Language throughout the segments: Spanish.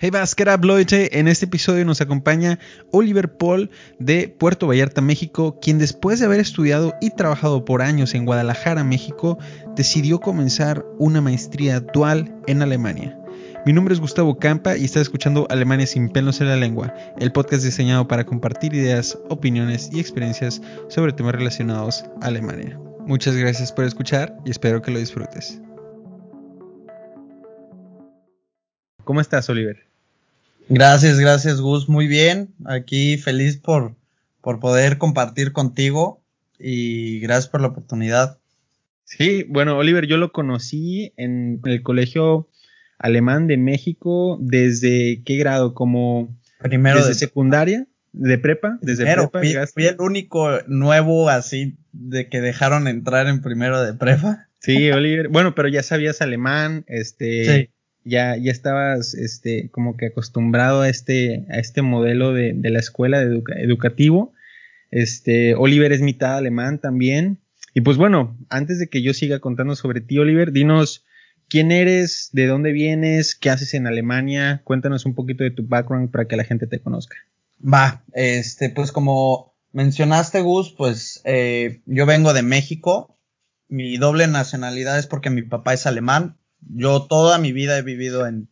Hey up, Leute, en este episodio nos acompaña Oliver Paul de Puerto Vallarta, México, quien después de haber estudiado y trabajado por años en Guadalajara, México, decidió comenzar una maestría dual en Alemania. Mi nombre es Gustavo Campa y estás escuchando Alemania sin pelos en la lengua, el podcast diseñado para compartir ideas, opiniones y experiencias sobre temas relacionados a Alemania. Muchas gracias por escuchar y espero que lo disfrutes. ¿Cómo estás, Oliver? Gracias, gracias Gus, muy bien. Aquí feliz por, por poder compartir contigo y gracias por la oportunidad. Sí, bueno, Oliver, yo lo conocí en el Colegio Alemán de México desde qué grado, como primero desde de secundaria, de prepa, desde prepa. Fui, fui, el único nuevo así de que dejaron entrar en primero de prepa. Sí, Oliver, bueno, pero ya sabías alemán, este, sí ya, ya estabas este, como que acostumbrado a este, a este modelo de, de la escuela de educativo. Este, Oliver es mitad alemán también. Y pues bueno, antes de que yo siga contando sobre ti, Oliver, dinos quién eres, de dónde vienes, qué haces en Alemania, cuéntanos un poquito de tu background para que la gente te conozca. Va, este, pues como mencionaste, Gus, pues eh, yo vengo de México. Mi doble nacionalidad es porque mi papá es alemán, yo toda mi vida he vivido en,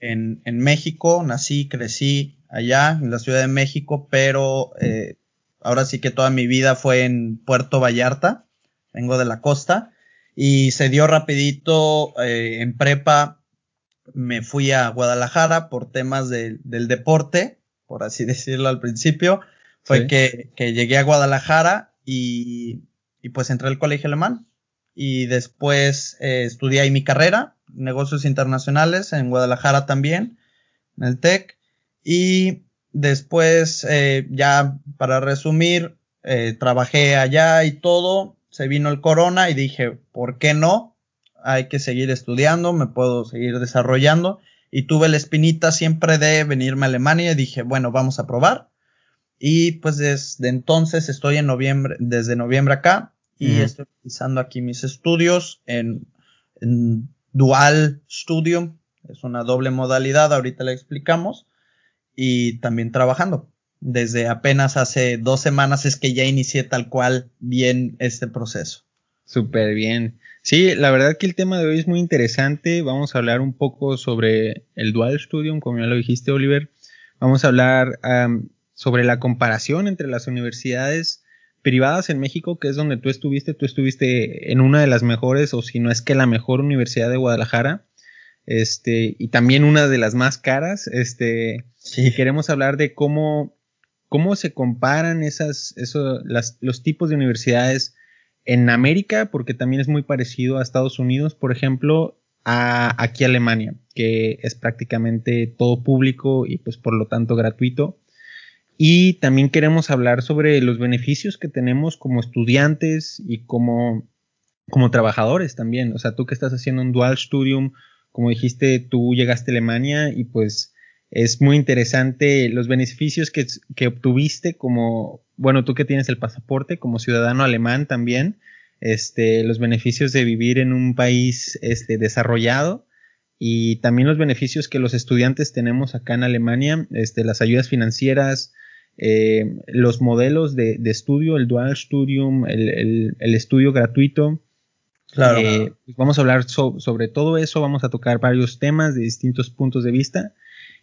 en, en México, nací, crecí allá, en la Ciudad de México, pero eh, ahora sí que toda mi vida fue en Puerto Vallarta, vengo de la costa, y se dio rapidito eh, en prepa, me fui a Guadalajara por temas del deporte, por así decirlo al principio, fue que, que, llegué a Guadalajara y, y pues entré al colegio alemán, y después eh, estudié ahí mi carrera, negocios internacionales en Guadalajara también, en el TEC, y después eh, ya para resumir, eh, trabajé allá y todo, se vino el corona y dije, ¿por qué no? Hay que seguir estudiando, me puedo seguir desarrollando y tuve la espinita siempre de venirme a Alemania y dije, bueno, vamos a probar. Y pues desde entonces estoy en noviembre, desde noviembre acá, y estoy realizando aquí mis estudios en, Dual Studium, es una doble modalidad, ahorita la explicamos, y también trabajando. Desde apenas hace dos semanas es que ya inicié tal cual bien este proceso. Súper bien. Sí, la verdad que el tema de hoy es muy interesante. Vamos a hablar un poco sobre el Dual Studium, como ya lo dijiste, Oliver. Vamos a hablar sobre la comparación entre las universidades privadas en México, que es donde tú estuviste, tú estuviste en una de las mejores, o si no es que la mejor universidad de Guadalajara, este, y también una de las más caras, este, sí. queremos hablar de cómo, cómo se comparan esas, eso, las, los tipos de universidades en América, porque también es muy parecido a Estados Unidos, por ejemplo, a aquí Alemania, que es prácticamente todo público y pues por lo tanto gratuito. Y también queremos hablar sobre los beneficios que tenemos como estudiantes y como, como trabajadores también. O sea, tú que estás haciendo un dual studium, como dijiste, tú llegaste a Alemania y pues es muy interesante los beneficios que, que obtuviste como, bueno, tú que tienes el pasaporte como ciudadano alemán también, este, los beneficios de vivir en un país este, desarrollado y también los beneficios que los estudiantes tenemos acá en Alemania, este, las ayudas financieras, eh, los modelos de, estudio, el Dual Studium, el, estudio gratuito. Claro. Eh, pues vamos a hablar sobre todo eso, vamos a tocar varios temas de distintos puntos de vista.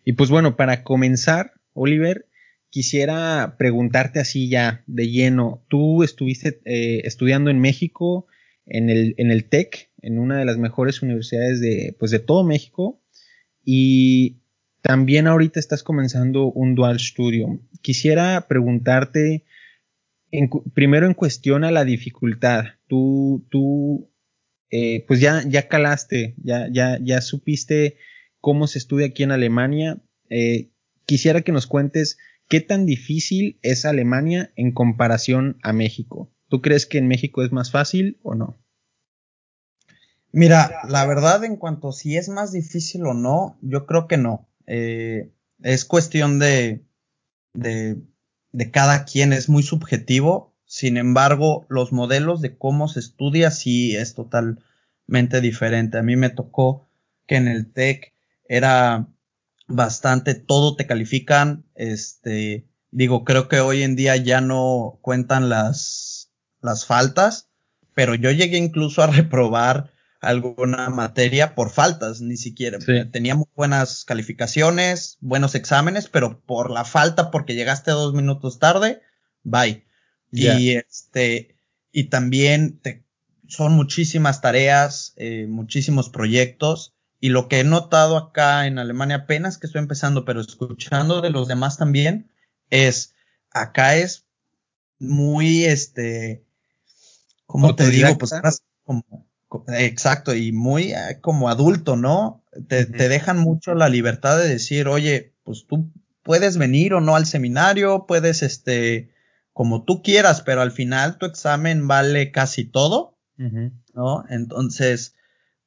Y pues bueno, para comenzar, Oliver, quisiera preguntarte así ya de lleno. Tú estuviste eh, estudiando en México, en el, en el TEC, en una de las mejores universidades de, pues de todo México. Y también ahorita estás comenzando un dual studio. Quisiera preguntarte, primero en cuestión a la dificultad. Tú, tú, eh, pues ya, ya calaste, ya, ya, ya supiste cómo se estudia aquí en Alemania. Eh, quisiera que nos cuentes qué tan difícil es Alemania en comparación a México. ¿Tú crees que en México es más fácil o no? Mira, la verdad en cuanto si es más difícil o no, yo creo que no. Eh, es cuestión de, de, de cada quien, es muy subjetivo. Sin embargo, los modelos de cómo se estudia sí es totalmente diferente. A mí me tocó que en el TEC era bastante, todo te califican, este, digo, creo que hoy en día ya no cuentan las, las faltas, pero yo llegué incluso a reprobar alguna materia por faltas, ni siquiera. Tenía muy buenas calificaciones, buenos exámenes, pero por la falta, porque llegaste dos minutos tarde, bye. Y este, y también te, son muchísimas tareas, eh, muchísimos proyectos. Y lo que he notado acá en Alemania, apenas que estoy empezando, pero escuchando de los demás también, es, acá es muy, este, como te digo, pues como, exacto, y muy eh, como adulto, ¿no? Te, te dejan mucho la libertad de decir, oye, pues tú puedes venir o no al seminario, puedes, este, como tú quieras, pero al final tu examen vale casi todo, ¿no? Entonces,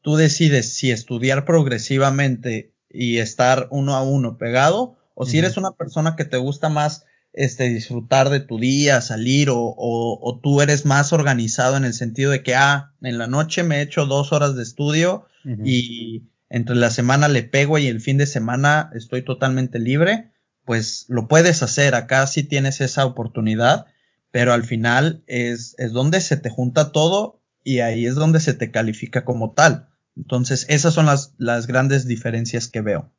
tú decides si estudiar progresivamente y estar uno a uno pegado, o si eres una persona que te gusta más este, disfrutar de tu día, salir, o, o, tú eres más organizado en el sentido de que, ah, en la noche me echo dos horas de estudio y entre la semana le pego y el fin de semana estoy totalmente libre, pues lo puedes hacer, acá sí tienes esa oportunidad, pero al final es, es donde se te junta todo y ahí es donde se te califica como tal. Entonces, esas son las, las grandes diferencias que veo.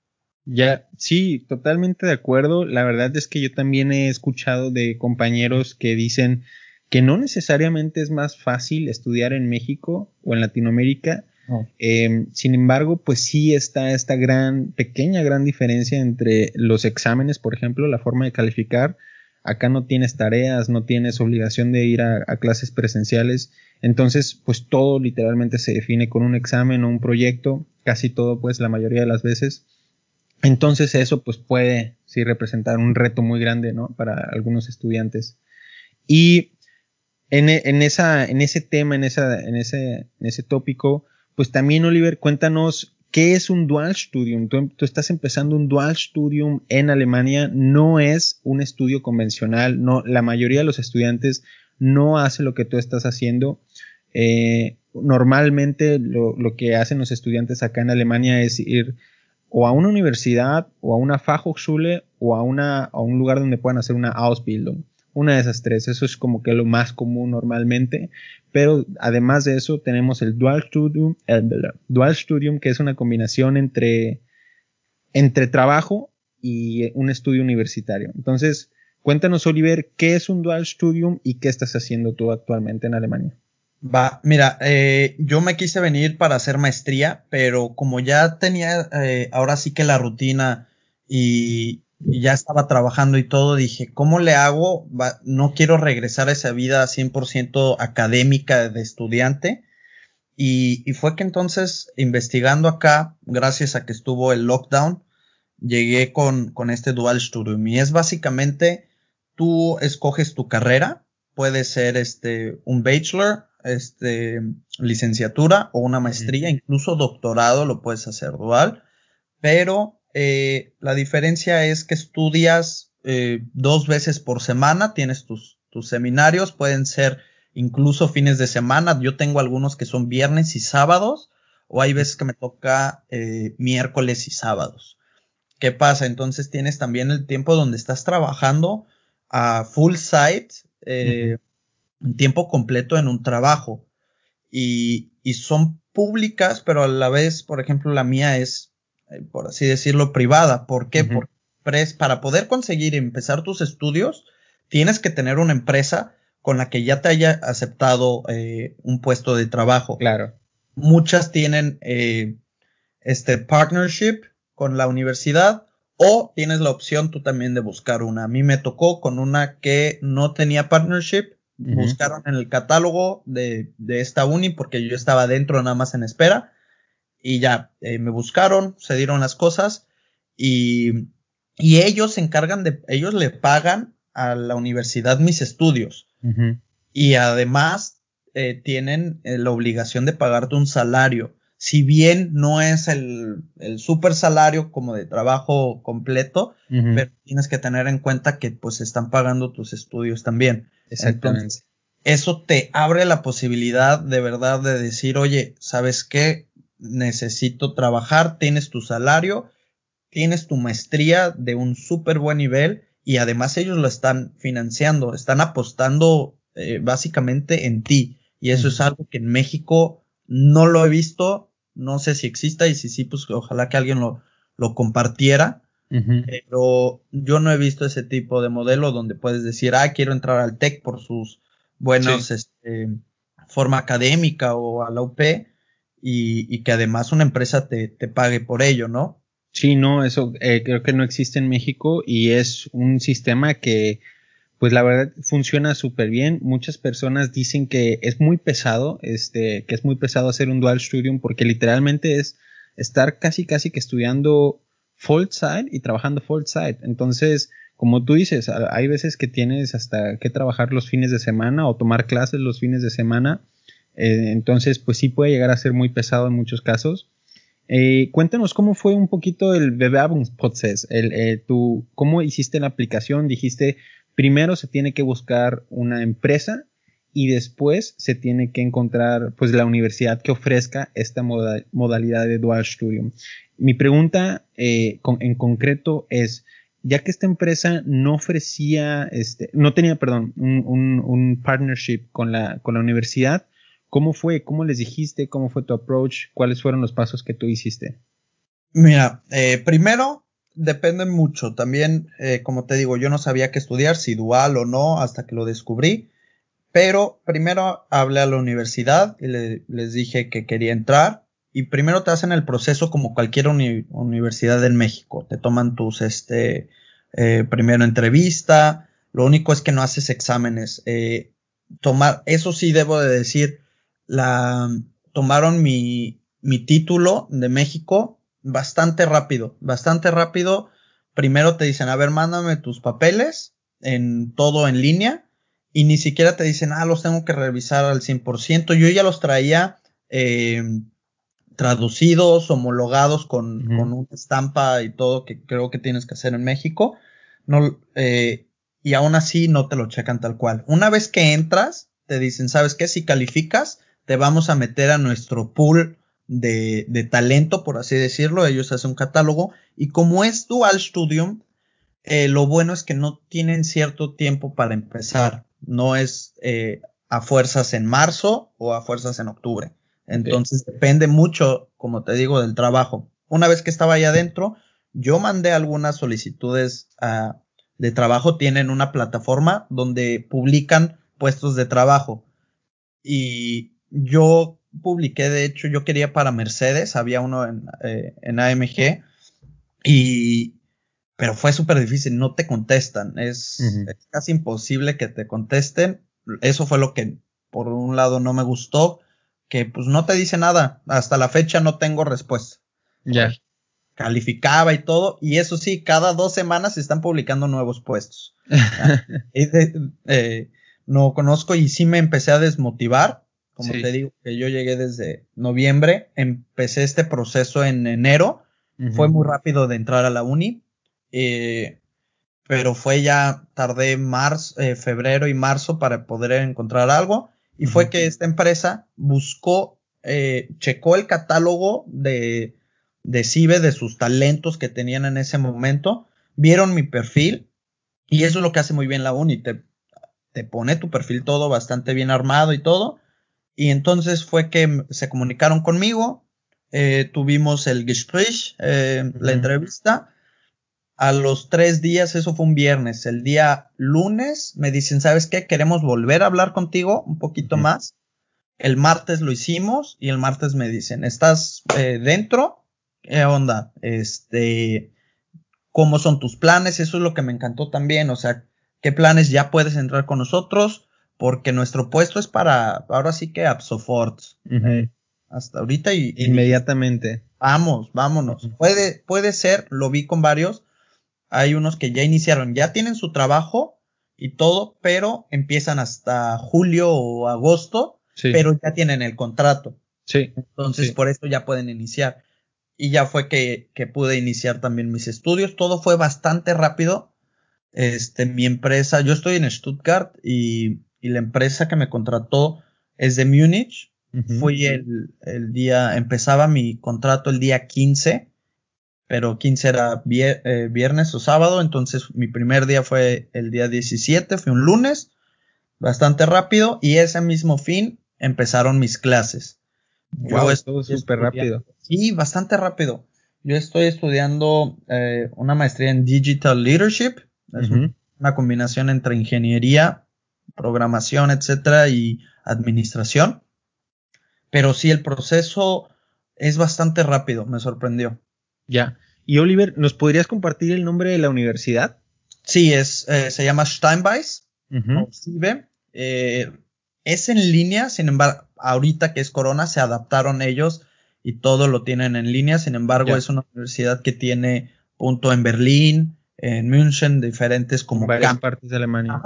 Ya, sí, totalmente de acuerdo. La verdad es que yo también he escuchado de compañeros que dicen que no necesariamente es más fácil estudiar en México o en Latinoamérica. Em, sin embargo, pues sí está esta gran, pequeña, gran diferencia entre los exámenes, por ejemplo, la forma de calificar. Acá no tienes tareas, no tienes obligación de ir a, a clases presenciales. Entonces, pues todo literalmente se define con un examen o un proyecto, casi todo, pues la mayoría de las veces. Entonces eso pues puede sí representar un reto muy grande, ¿no? Para algunos estudiantes. Y en, en, esa, en ese tema, en, esa, en, ese, en ese tópico, pues también Oliver, cuéntanos qué es un dual studium. Tú, tú, estás empezando un dual studium en Alemania, no es un estudio convencional, no, la mayoría de los estudiantes no hace lo que tú estás haciendo. Eh, normalmente lo, lo que hacen los estudiantes acá en Alemania es ir o a una universidad o a una Fachhochschule o a, una, a un lugar donde puedan hacer una Ausbildung. Una de esas tres, eso es como que lo más común normalmente, pero además de eso tenemos el Dual Studium, el Dual Studium que es una combinación entre, entre trabajo y un estudio universitario. Entonces, cuéntanos Oliver, ¿qué es un Dual Studium y qué estás haciendo tú actualmente en Alemania? Va, mira, eh, yo me quise venir para hacer maestría, pero como ya tenía eh, ahora sí que la rutina y, ya estaba trabajando y todo, dije, ¿cómo le hago? no quiero regresar a esa vida 100% académica de estudiante. Y, y fue que entonces, investigando acá, gracias a que estuvo el lockdown, llegué con, con este Dual Studium. Y es básicamente, tú escoges tu carrera, puede ser este, un bachelor, este, licenciatura o una maestría, incluso doctorado lo puedes hacer dual, pero eh, la diferencia es que estudias eh, dos veces por semana, tienes tus, tus seminarios, pueden ser incluso fines de semana, yo tengo algunos que son viernes y sábados, o hay veces que me toca eh, miércoles y sábados. ¿Qué pasa? Entonces tienes también el tiempo donde estás trabajando a full site, eh, un tiempo completo en un trabajo. Y, y, son públicas, pero a la vez, por ejemplo, la mía es, eh, por así decirlo, privada. ¿Por qué? Porque para poder conseguir empezar tus estudios, tienes que tener una empresa con la que ya te haya aceptado eh, un puesto de trabajo. Claro. Muchas tienen eh, este partnership con la universidad o tienes la opción tú también de buscar una. A mí me tocó con una que no tenía partnership buscaron en el catálogo de, de, esta uni porque yo estaba dentro nada más en espera. Y ya eh, me buscaron, se dieron las cosas. Y, y, ellos se encargan de, ellos le pagan a la universidad mis estudios. Y además eh, tienen eh, la obligación de pagarte un salario. Si bien no es el, el super salario como de trabajo completo, pero tienes que tener en cuenta que pues están pagando tus estudios también. Exactamente. eso te abre la posibilidad de verdad de decir, oye, ¿sabes qué? Necesito trabajar, tienes tu salario, tienes tu maestría de un súper buen nivel y además ellos lo están financiando, están apostando eh, básicamente en ti. Y eso es algo que en México no lo he visto, no sé si exista y si sí, pues ojalá que alguien lo, lo compartiera. Pero yo no he visto ese tipo de modelo donde puedes decir, ah, quiero entrar al TEC por sus buenos, este, forma académica o a la UP y, y que además una empresa te, te, pague por ello, ¿no? Sí, no, eso eh, creo que no existe en México y es un sistema que, pues la verdad, funciona súper bien. Muchas personas dicen que es muy pesado, este, que es muy pesado hacer un dual studium porque literalmente es estar casi, casi que estudiando full side y trabajando full side. Entonces, como tú dices, hay veces que tienes hasta que trabajar los fines de semana o tomar clases los fines de semana. Eh, entonces, pues sí puede llegar a ser muy pesado en muchos casos. Eh, cuéntanos cómo fue un poquito el Bewerbungsprozess, el, eh, tú, cómo hiciste la aplicación, dijiste, primero se tiene que buscar una empresa y después se tiene que encontrar pues la universidad que ofrezca esta modalidad de dual studium. Mi pregunta eh, en concreto es, ya que esta empresa no ofrecía, este, no tenía, perdón, un, un, partnership con la, con la universidad, ¿cómo fue? ¿Cómo les dijiste? ¿Cómo fue tu approach? ¿Cuáles fueron los pasos que tú hiciste? Mira, eh, primero depende mucho. También, eh, como te digo, yo no sabía qué estudiar, si dual o no, hasta que lo descubrí. Pero primero hablé a la universidad y le, les dije que quería entrar y primero te hacen el proceso como cualquier universidad en México. Te toman tus, este, eh, primero entrevista. Lo único es que no haces exámenes. Eh, tomar, eso sí debo de decir, la, tomaron mi, mi título de México bastante rápido, bastante rápido. Primero te dicen, a ver, mándame tus papeles en todo en línea y ni siquiera te dicen, ah, los tengo que revisar al 100%. Yo ya los traía eh, traducidos, homologados con, con, una estampa y todo que creo que tienes que hacer en México. No, eh, y aún así no te lo checan tal cual. Una vez que entras, te dicen, ¿sabes qué? Si calificas, te vamos a meter a nuestro pool de, de talento, por así decirlo. Ellos hacen un catálogo. Y como es Dual Studium, eh, lo bueno es que no tienen cierto tiempo para empezar. No es eh, a fuerzas en marzo o a fuerzas en octubre. Entonces depende mucho, como te digo, del trabajo. Una vez que estaba ahí adentro, yo mandé algunas solicitudes uh, de trabajo. Tienen una plataforma donde publican puestos de trabajo. Y yo publiqué, de hecho, yo quería para Mercedes, había uno en, eh, en AMG. Y, pero fue súper difícil, no te contestan. Es, es casi imposible que te contesten. Eso fue lo que, por un lado, no me gustó que pues no te dice nada. Hasta la fecha no tengo respuesta. Ya. Calificaba y todo. Y eso sí, cada dos semanas se están publicando nuevos puestos. eh, no conozco y sí me empecé a desmotivar. Como te digo, que yo llegué desde noviembre, empecé este proceso en enero. Fue muy rápido de entrar a la uni. Eh, pero fue ya, tardé marzo, eh, febrero y marzo para poder encontrar algo y fue que esta empresa buscó, eh, checó el catálogo de, de CIBE, de sus talentos que tenían en ese momento, vieron mi perfil y eso es lo que hace muy bien la uni, te, te pone tu perfil todo bastante bien armado y todo. Y entonces fue que se comunicaron conmigo, eh, tuvimos el Gespräch, eh, la entrevista, a los tres días, eso fue un viernes, el día lunes me dicen, ¿sabes qué? Queremos volver a hablar contigo un poquito más. El martes lo hicimos y el martes me dicen, ¿estás eh, dentro? ¿Qué onda? Este, ¿cómo son tus planes? Eso es lo que me encantó también, o sea, ¿qué planes ya puedes entrar con nosotros? Porque nuestro puesto es para, ahora sí que Absofort. hasta ahorita y, Inmediatamente. Vamos, vámonos. Puede, puede ser, lo vi con varios, hay unos que ya iniciaron, ya tienen su trabajo y todo, pero empiezan hasta julio o agosto, pero ya tienen el contrato. Sí. Entonces, por eso ya pueden iniciar. Y ya fue que, que pude iniciar también mis estudios. Todo fue bastante rápido. Este, mi empresa, yo estoy en Stuttgart y, y la empresa que me contrató es de Múnich. Fui el, el día, empezaba mi contrato el día 15 pero 15 era eh, viernes o sábado, entonces mi primer día fue el día 17, fue un lunes, bastante rápido, y ese mismo fin empezaron mis clases. Wow, todo súper rápido. Sí, bastante rápido. Yo estoy estudiando eh, una maestría en Digital Leadership, es una combinación entre ingeniería, programación, etcétera, y administración. Pero sí, el proceso es bastante rápido, me sorprendió. Ya. Y Oliver, ¿nos podrías compartir el nombre de la universidad? Sí, es, eh, se llama Steinbeis. Eh, es en línea, sin embargo, ahorita que es Corona, se adaptaron ellos y todo lo tienen en línea. Sin embargo, es una universidad que tiene punto en Berlín, en München, diferentes como varias partes de Alemania.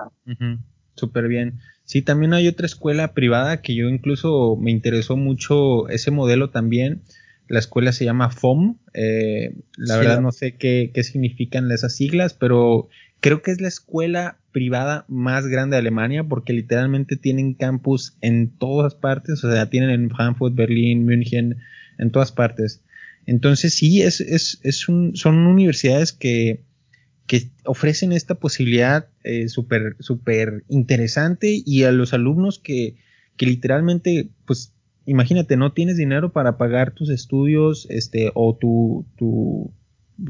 Súper bien. Sí, también hay otra escuela privada que yo incluso me interesó mucho ese modelo también. La escuela se llama FOM. Eh, la verdad no sé qué, qué significan esas siglas, pero creo que es la escuela privada más grande de Alemania porque literalmente tienen campus en todas partes, o sea, tienen en Frankfurt, Berlín, München, en todas partes. Entonces sí, es, es, es un, son universidades que, que ofrecen esta posibilidad eh, súper super interesante y a los alumnos que, que literalmente, pues imagínate, no tienes dinero para pagar tus estudios, este, o tu, tu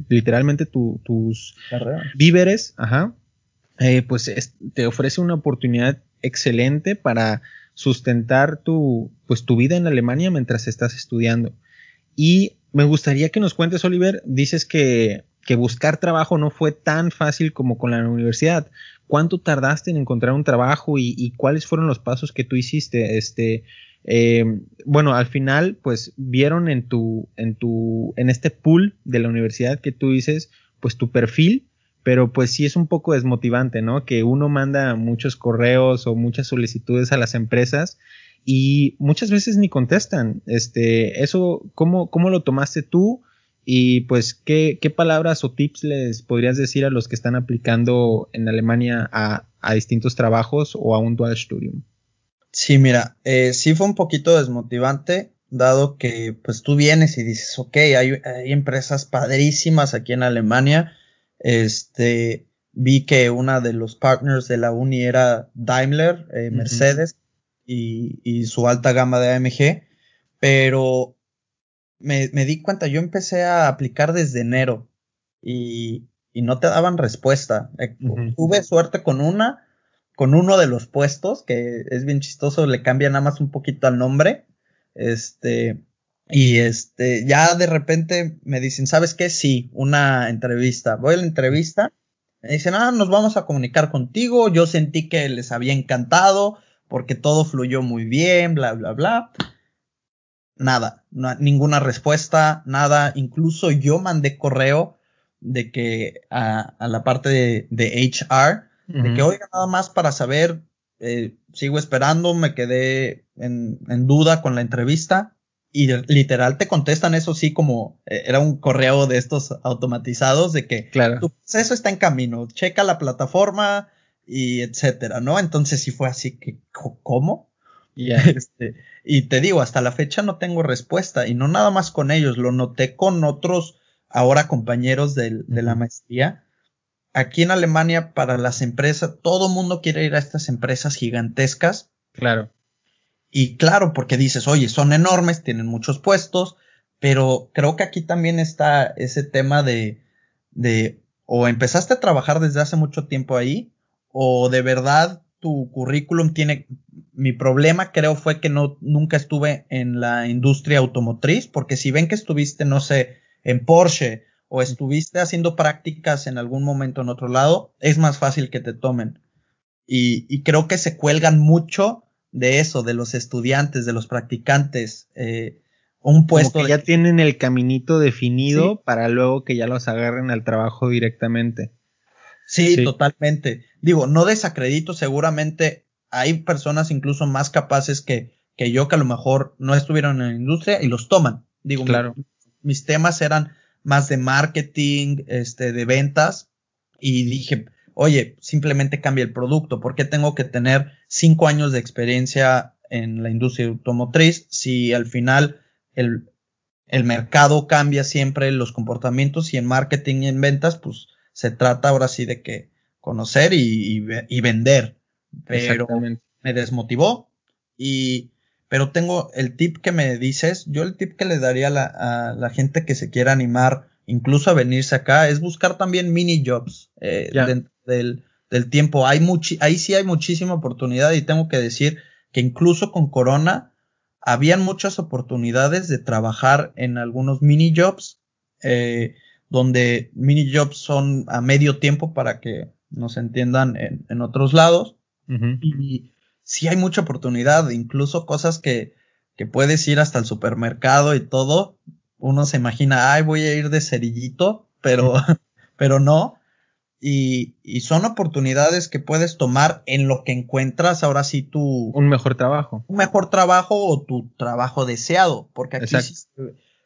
literalmente tus víveres, ajá, eh, pues te ofrece una oportunidad excelente para sustentar tu, pues tu vida en Alemania mientras estás estudiando. Y me gustaría que nos cuentes, Oliver, dices que, que buscar trabajo no fue tan fácil como con la universidad. ¿Cuánto tardaste en encontrar un trabajo y, y cuáles fueron los pasos que tú hiciste? Este, eh, bueno, al final, pues vieron en tu, en tu, en este pool de la universidad que tú dices, pues tu perfil, pero pues sí es un poco desmotivante, ¿no? Que uno manda muchos correos o muchas solicitudes a las empresas y muchas veces ni contestan. Este, eso, ¿cómo, cómo lo tomaste tú? Y pues, ¿qué, ¿qué palabras o tips les podrías decir a los que están aplicando en Alemania a, a distintos trabajos o a un dual studium? Sí, mira, eh, sí fue un poquito desmotivante, dado que pues tú vienes y dices, ok, hay, empresas padrísimas aquí en Alemania. Este, vi que una de los partners de la uni era Daimler, eh, Mercedes y, y, su alta gama de AMG, pero me, me, di cuenta, yo empecé a aplicar desde enero y, y no te daban respuesta. Eh, tuve suerte con una, con uno de los puestos, que es bien chistoso, le cambia nada más un poquito al nombre. Este, y este, ya de repente me dicen, ¿sabes qué? Sí, una entrevista. Voy a la entrevista. Me dicen, ah, nos vamos a comunicar contigo. Yo sentí que les había encantado porque todo fluyó muy bien, bla, bla, bla. Nada, ninguna respuesta, nada. Incluso yo mandé correo de que a, a la parte de, de HR de que, oiga, nada más para saber, eh, sigo esperando, me quedé en, en, duda con la entrevista. Y literal te contestan eso sí como eh, era un correo de estos automatizados de que claro. tu proceso está en camino, checa la plataforma y etcétera, ¿no? Entonces sí fue así que, ¿cómo? Este, y te digo, hasta la fecha no tengo respuesta y no nada más con ellos, lo noté con otros ahora compañeros de la maestría aquí en Alemania para las empresas, todo mundo quiere ir a estas empresas gigantescas. Claro. Y claro, porque dices, oye, son enormes, tienen muchos puestos, pero creo que aquí también está ese tema de, de, o empezaste a trabajar desde hace mucho tiempo ahí, o de verdad tu currículum tiene, mi problema creo fue que no, nunca estuve en la industria automotriz, porque si ven que estuviste, no sé, en Porsche o estuviste haciendo prácticas en algún momento en otro lado, es más fácil que te tomen. Y, creo que se cuelgan mucho de eso, de los estudiantes, de los practicantes. Eh, un puesto. que ya tienen el caminito definido para luego que ya los agarren al trabajo directamente. Sí, totalmente. Digo, no desacredito, seguramente hay personas incluso más capaces que, que yo que a lo mejor no estuvieron en la industria y los toman. Digo, claro. mis temas eran más de marketing, este, de ventas, y dije, oye, simplemente cambia el producto, ¿por qué tengo que tener cinco años de experiencia en la industria automotriz si al final el, el mercado cambia siempre los comportamientos y en marketing y en ventas, pues se trata ahora sí de que conocer y, y, vender. Pero me desmotivó y, pero tengo el tip que me dices, yo el tip que le daría a la, a la gente que se quiera animar incluso a venirse acá es buscar también mini jobs eh, dentro del, del tiempo. Hay ahí sí hay muchísima oportunidad y tengo que decir que incluso con Corona habían muchas oportunidades de trabajar en algunos mini jobs, eh, donde mini jobs son a medio tiempo para que nos entiendan en, en otros lados. Y sí hay mucha oportunidad, incluso cosas que, que puedes ir hasta el supermercado y todo. Uno se imagina, ay, voy a ir de cerillito, pero, pero no. Y, y, son oportunidades que puedes tomar en lo que encuentras ahora sí tu... Un mejor trabajo. Un mejor trabajo o tu trabajo deseado, porque aquí sí,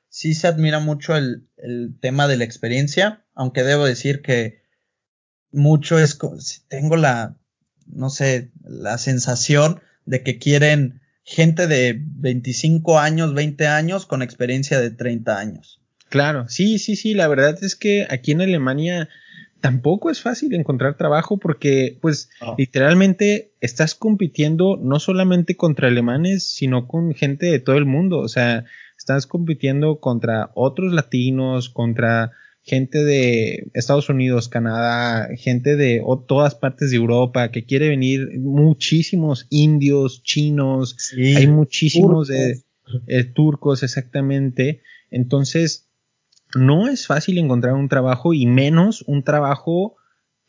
se admira mucho el, el, tema de la experiencia, aunque debo decir que mucho es, tengo la, no sé, la sensación de que quieren gente de 25 años, 20 años con experiencia de 30 años. Claro, sí, sí, sí, la verdad es que aquí en Alemania tampoco es fácil encontrar trabajo porque pues literalmente estás compitiendo no solamente contra alemanes, sino con gente de todo el mundo, o sea, estás compitiendo contra otros latinos, contra gente de Estados Unidos, Canadá, gente de todas partes de Europa que quiere venir, muchísimos indios, chinos, hay muchísimos de eh, turcos exactamente, entonces no es fácil encontrar un trabajo y menos un trabajo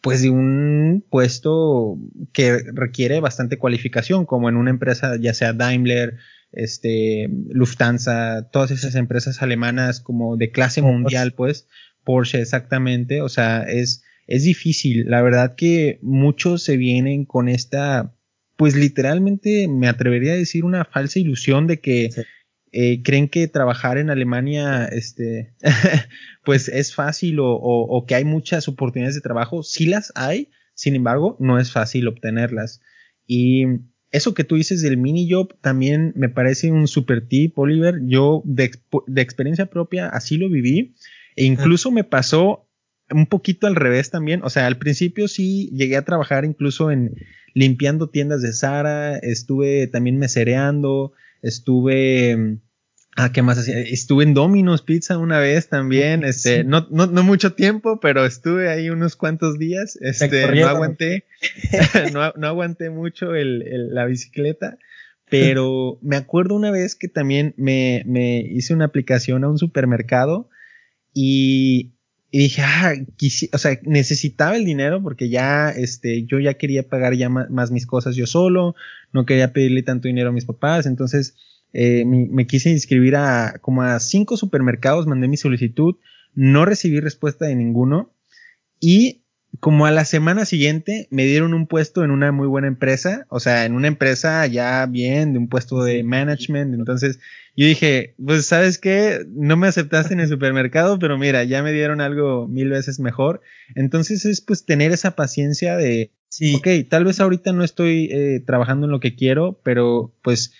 pues de un puesto que requiere bastante cualificación, como en una empresa, ya sea Daimler, este, Lufthansa, todas esas empresas alemanas como de clase mundial, pues, Porsche exactamente, o sea, es, es difícil. La verdad que muchos se vienen con esta, pues literalmente me atrevería a decir una falsa ilusión de que eh, creen que trabajar en Alemania, este, pues es fácil o, o, que hay muchas oportunidades de trabajo. Sí las hay, sin embargo, no es fácil obtenerlas. Y eso que tú dices del mini job también me parece un super tip, Oliver. Yo de, de experiencia propia así lo viví. E incluso me pasó un poquito al revés también. O sea, al principio sí llegué a trabajar incluso en limpiando tiendas de Sara, estuve también mesereando, estuve Ah, ¿qué más hacía? Estuve en Domino's Pizza una vez también, este, no, no, no mucho tiempo, pero estuve ahí unos cuantos días, este, no aguanté, no, no, aguanté mucho el, el, la bicicleta, pero me acuerdo una vez que también me, me hice una aplicación a un supermercado y, y dije, ah, o sea, necesitaba el dinero porque ya, este, yo ya quería pagar ya más, mis cosas yo solo, no quería pedirle tanto dinero a mis papás, entonces eh, me, quise inscribir a como a cinco supermercados, mandé mi solicitud, no recibí respuesta de ninguno y como a la semana siguiente me dieron un puesto en una muy buena empresa, o sea, en una empresa ya bien, de un puesto de management, entonces yo dije, pues sabes qué, no me aceptaste en el supermercado, pero mira, ya me dieron algo mil veces mejor. Entonces es pues tener esa paciencia de, sí. ok, tal vez ahorita no estoy eh, trabajando en lo que quiero, pero pues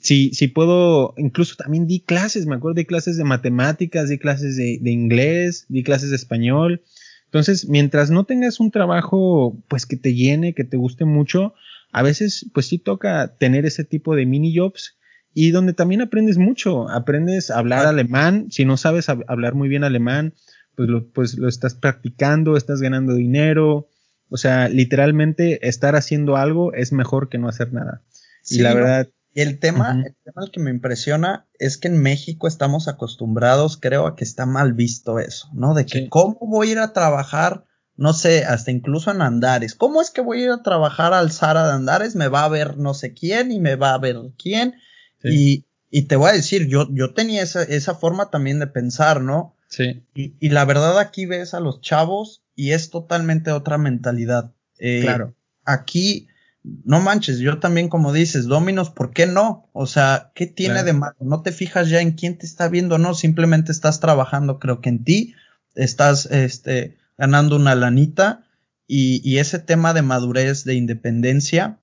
si, si puedo, incluso también di clases, me acuerdo, di clases de matemáticas, di clases de, de inglés, di clases de español. Entonces, mientras no tengas un trabajo pues que te llene, que te guste mucho, a veces pues sí toca tener ese tipo de mini jobs y donde también aprendes mucho, aprendes a hablar alemán, si no sabes hablar muy bien alemán, pues lo, pues lo estás practicando, estás ganando dinero, o sea, literalmente estar haciendo algo es mejor que no hacer nada. y la verdad... Y el tema, el tema que me impresiona es que en México estamos acostumbrados, creo, a que está mal visto eso, ¿no? De que cómo voy a ir a trabajar, no sé, hasta incluso en Andares. ¿Cómo es que voy a ir a trabajar al Zara de Andares? Me va a ver no sé quién y me va a ver quién y, y, te voy a decir, yo, yo tenía esa, esa forma también de pensar, ¿no? Sí. Y, y, la verdad aquí ves a los chavos y es totalmente otra mentalidad. Eh, claro. Aquí, no manches, yo también como dices, Dominos, ¿por qué no? O sea, ¿qué tiene de malo? No te fijas ya en quién te está viendo, no, simplemente estás trabajando, creo que en ti, estás, este, ganando una lanita y, y ese tema de madurez, de independencia,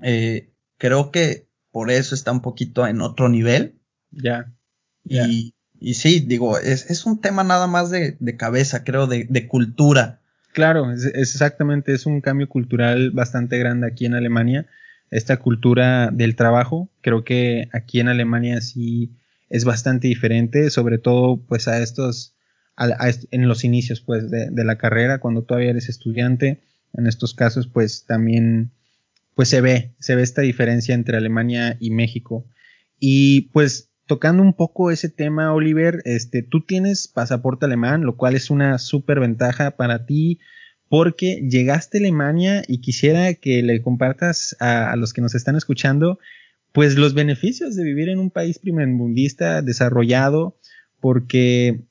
eh, creo que por eso está un poquito en otro nivel. Ya. Y y sí, digo, es, es, un tema nada más de, de cabeza, creo, de, de cultura. Claro, es, exactamente, es un cambio cultural bastante grande aquí en Alemania. Esta cultura del trabajo, creo que aquí en Alemania sí es bastante diferente, sobre todo pues a estos, en los inicios pues de, de, la carrera, cuando todavía eres estudiante, en estos casos pues también pues se ve, se ve esta diferencia entre Alemania y México. Y pues tocando un poco ese tema, Oliver, este, tú tienes pasaporte alemán, lo cual es una súper ventaja para ti porque llegaste a Alemania y quisiera que le compartas a, los que nos están escuchando, pues los beneficios de vivir en un país primermundista desarrollado, porque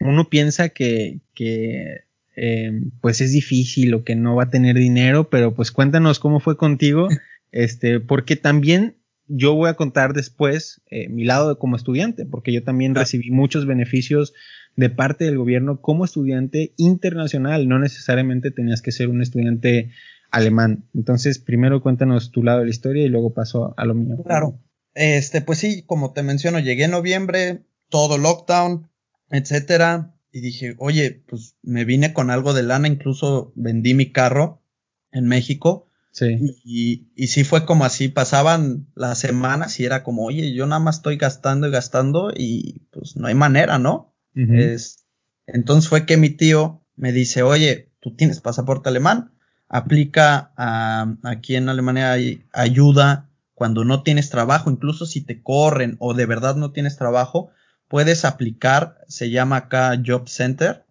uno piensa que, que eh, pues es difícil o que no va a tener dinero, pero pues cuéntanos cómo fue contigo, este, porque también yo voy a contar después eh, mi lado como estudiante, porque yo también recibí muchos beneficios de parte del gobierno como estudiante internacional, no necesariamente tenías que ser un estudiante alemán. Entonces, primero cuéntanos tu lado de la historia y luego paso a lo mío. Claro. Este, pues sí, como te menciono, llegué en noviembre, todo lockdown, etcétera, y dije, oye, pues me vine con algo de lana, incluso vendí mi carro en México Sí. Y, y sí fue como así, pasaban las semanas y era como, oye, yo nada más estoy gastando y gastando y pues no hay manera, ¿no? es, entonces fue que mi tío me dice, oye, tú tienes pasaporte alemán, aplica a, aquí en Alemania hay ayuda cuando no tienes trabajo, incluso si te corren o de verdad no tienes trabajo, puedes aplicar, se llama acá Job Center.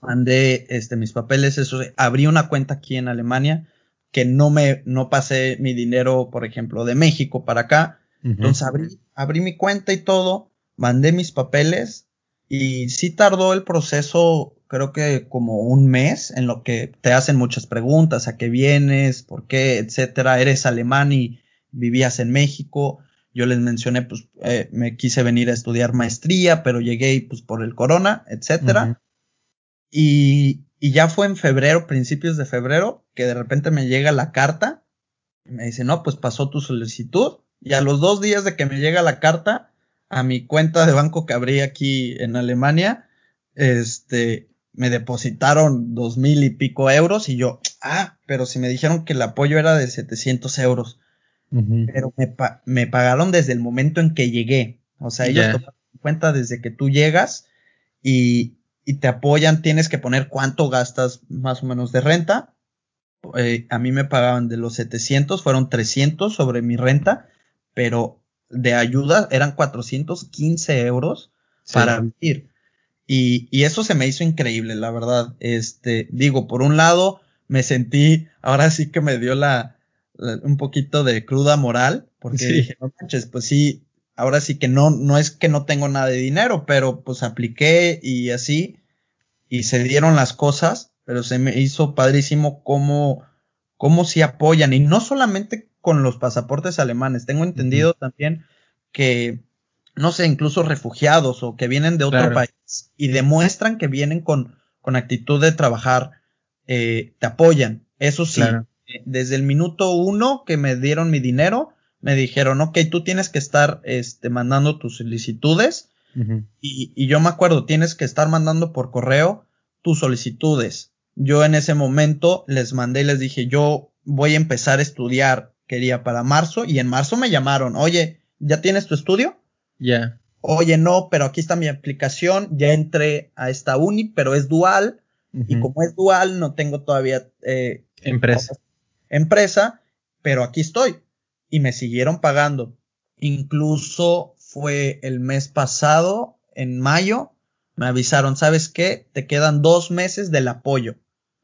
Mandé este, mis papeles, eso, abrí una cuenta aquí en Alemania que no me, no pasé mi dinero, por ejemplo, de México para acá. Entonces abrí, abrí mi cuenta y todo, mandé mis papeles y sí tardó el proceso, creo que como un mes, en lo que te hacen muchas preguntas, a qué vienes, por qué, etcétera, eres alemán y vivías en México. Yo les mencioné, pues, eh, me quise venir a estudiar maestría, pero llegué, pues, por el corona, etcétera. Y, y ya fue en febrero, principios de febrero, que de repente me llega la carta. Y me dice, no, pues pasó tu solicitud. Y a los dos días de que me llega la carta, a mi cuenta de banco que abrí aquí en Alemania, este, me depositaron dos mil y pico euros y yo, ah, pero si me dijeron que el apoyo era de 700 euros. Pero me, me, pagaron desde el momento en que llegué. O sea, ellos toman cuenta desde que tú llegas y, y te apoyan, tienes que poner cuánto gastas más o menos de renta. Eh, a mí me pagaban de los 700, fueron 300 sobre mi renta, pero de ayuda eran 415 euros para vivir. Y, y, eso se me hizo increíble, la verdad. Este, digo, por un lado, me sentí, ahora sí que me dio la, un poquito de cruda moral, porque dije, no manches, pues sí, ahora sí que no, no es que no tengo nada de dinero, pero pues apliqué y así, y se dieron las cosas, pero se me hizo padrísimo cómo, cómo se apoyan, y no solamente con los pasaportes alemanes, tengo entendido también que, no sé, incluso refugiados o que vienen de otro país y demuestran que vienen con, con actitud de trabajar, eh, te apoyan, eso sí. Eh, desde el minuto uno que me dieron mi dinero, me dijeron, ok, tú tienes que estar este, mandando tus solicitudes. y, y, yo me acuerdo, tienes que estar mandando por correo tus solicitudes. Yo en ese momento les mandé y les dije, yo voy a empezar a estudiar, quería para marzo, y en marzo me llamaron, oye, ¿ya tienes tu estudio? Ya. Oye, no, pero aquí está mi aplicación, ya entré a esta uni, pero es dual, y como es dual, no tengo todavía eh, empresa. Empresa, pero aquí estoy y me siguieron pagando. Incluso fue el mes pasado, en mayo, me avisaron, ¿sabes qué? Te quedan dos meses del apoyo.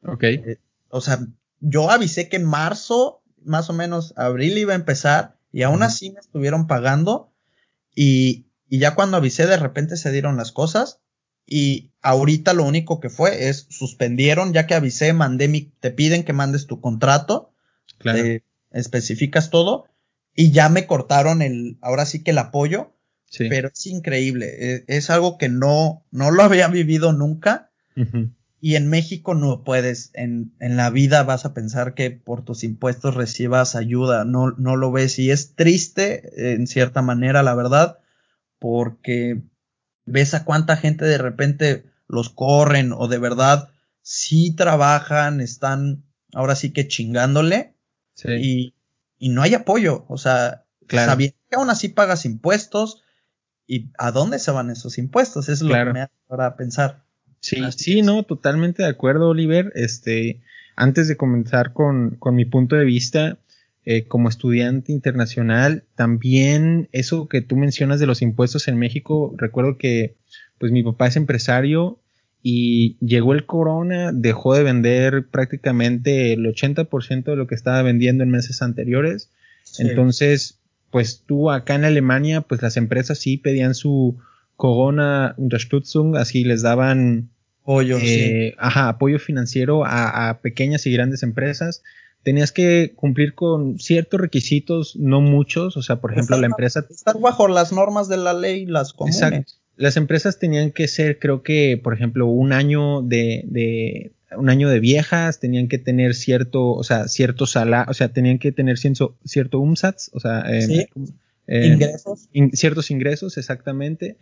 Ok. Eh, o sea, yo avisé que en marzo, más o menos abril iba a empezar y aún así me estuvieron pagando y, y ya cuando avisé de repente se dieron las cosas y ahorita lo único que fue es suspendieron, ya que avisé, mandé mi, te piden que mandes tu contrato, claro. Eh, especificas todo y ya me cortaron el, ahora sí que el apoyo, sí. pero es increíble, es, es, algo que no, no lo había vivido nunca. Uh -huh. Y en México no puedes, en, en la vida vas a pensar que por tus impuestos recibas ayuda, no, no lo ves y es triste en cierta manera, la verdad, porque ves a cuánta gente de repente los corren o de verdad sí trabajan, están ahora sí que chingándole y, y, no hay apoyo. O sea, claro. que aún así pagas impuestos y a dónde se van esos impuestos. Eso es lo que me hace ahora pensar. Sí, sí, no, totalmente de acuerdo, Oliver. Este, antes de comenzar con, con mi punto de vista, eh, como estudiante internacional, también eso que tú mencionas de los impuestos en México, recuerdo que pues mi papá es empresario y llegó el corona, dejó de vender prácticamente el 80% de lo que estaba vendiendo en meses anteriores. Entonces, pues tú acá en Alemania, pues las empresas sí pedían su Corona Unterstützung, así les daban apoyo, eh, ajá, apoyo financiero a, pequeñas y grandes empresas. Tenías que cumplir con ciertos requisitos, no muchos, o sea, por ejemplo, la empresa... Estar bajo las normas de la ley, las comunes. Exacto las empresas tenían que ser, creo que, por ejemplo, un año de, de un año de viejas, tenían que tener cierto, o sea, cierto salario, o sea, tenían que tener cierto, cierto umsatz, o sea, em, em, ingresos. ciertos ingresos, exactamente.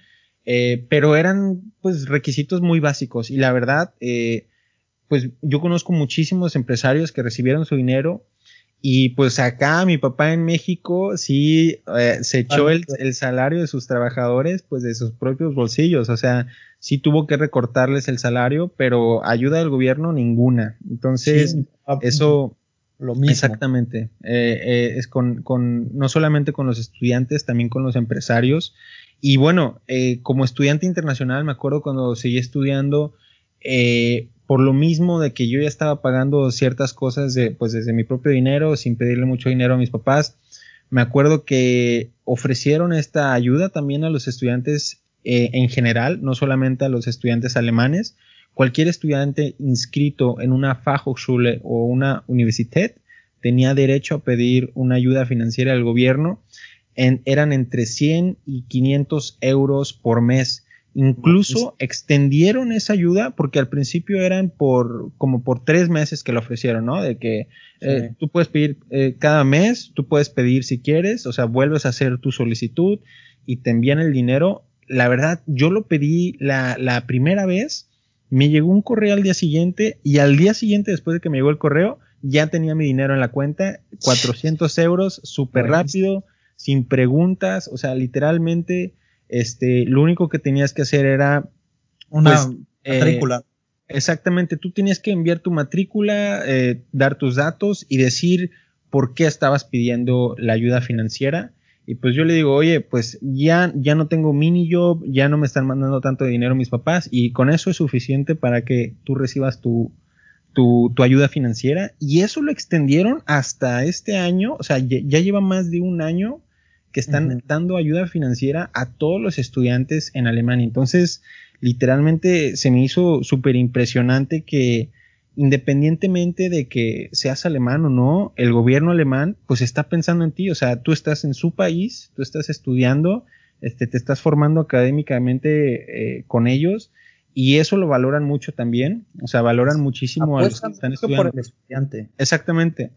Eh, pero eran, pues, requisitos muy básicos. Y la verdad, eh, pues, yo conozco muchísimos empresarios que recibieron su dinero y pues acá mi papá en México sí eh, se echó el, el, salario de sus trabajadores pues de sus propios bolsillos, o sea, sí tuvo que recortarles el salario, pero ayuda del gobierno ninguna. Entonces, ah, eso... Lo mismo. Exactamente. Eh, eh, es con, con, no solamente con los estudiantes, también con los empresarios. Y bueno, eh, como estudiante internacional, me acuerdo cuando seguí estudiando, eh, por lo mismo de que yo ya estaba pagando ciertas cosas de, pues desde mi propio dinero, sin pedirle mucho dinero a mis papás, me acuerdo que ofrecieron esta ayuda también a los estudiantes eh, en general, no solamente a los estudiantes alemanes. Cualquier estudiante inscrito en una Fachhochschule o una universidad tenía derecho a pedir una ayuda financiera del gobierno. Eran entre 100 y 500 euros por mes Incluso extendieron esa ayuda porque al principio eran por como por tres meses que lo ofrecieron, ¿no? De que eh, tú puedes pedir eh, cada mes, tú puedes pedir si quieres, o sea, vuelves a hacer tu solicitud y te envían el dinero. La verdad, yo lo pedí la, la primera vez, me llegó un correo al día siguiente y al día siguiente, después de que me llegó el correo, ya tenía mi dinero en la cuenta, 400 euros, súper rápido, sin preguntas, o sea, literalmente este, lo único que tenías que hacer era una pues, eh, matrícula. exactamente, tú tenías que enviar tu matrícula, eh, dar tus datos y decir por qué estabas pidiendo la ayuda financiera. Y pues yo le digo, oye, pues ya, ya no tengo mini job, ya no me están mandando tanto dinero mis papás y con eso es suficiente para que tú recibas tu, tu, tu ayuda financiera. Y eso lo extendieron hasta este año, o sea, ya lleva más de un año que están dando ayuda financiera a todos los estudiantes en Alemania. Entonces, literalmente se me hizo súper impresionante que independientemente de que seas alemán o no, el gobierno alemán pues está pensando en ti, o sea, tú estás en su país, tú estás estudiando, este, te estás formando académicamente eh, con ellos y eso lo valoran mucho también, o sea, valoran muchísimo a los que están estudiando. Por el estudiante. Exactamente,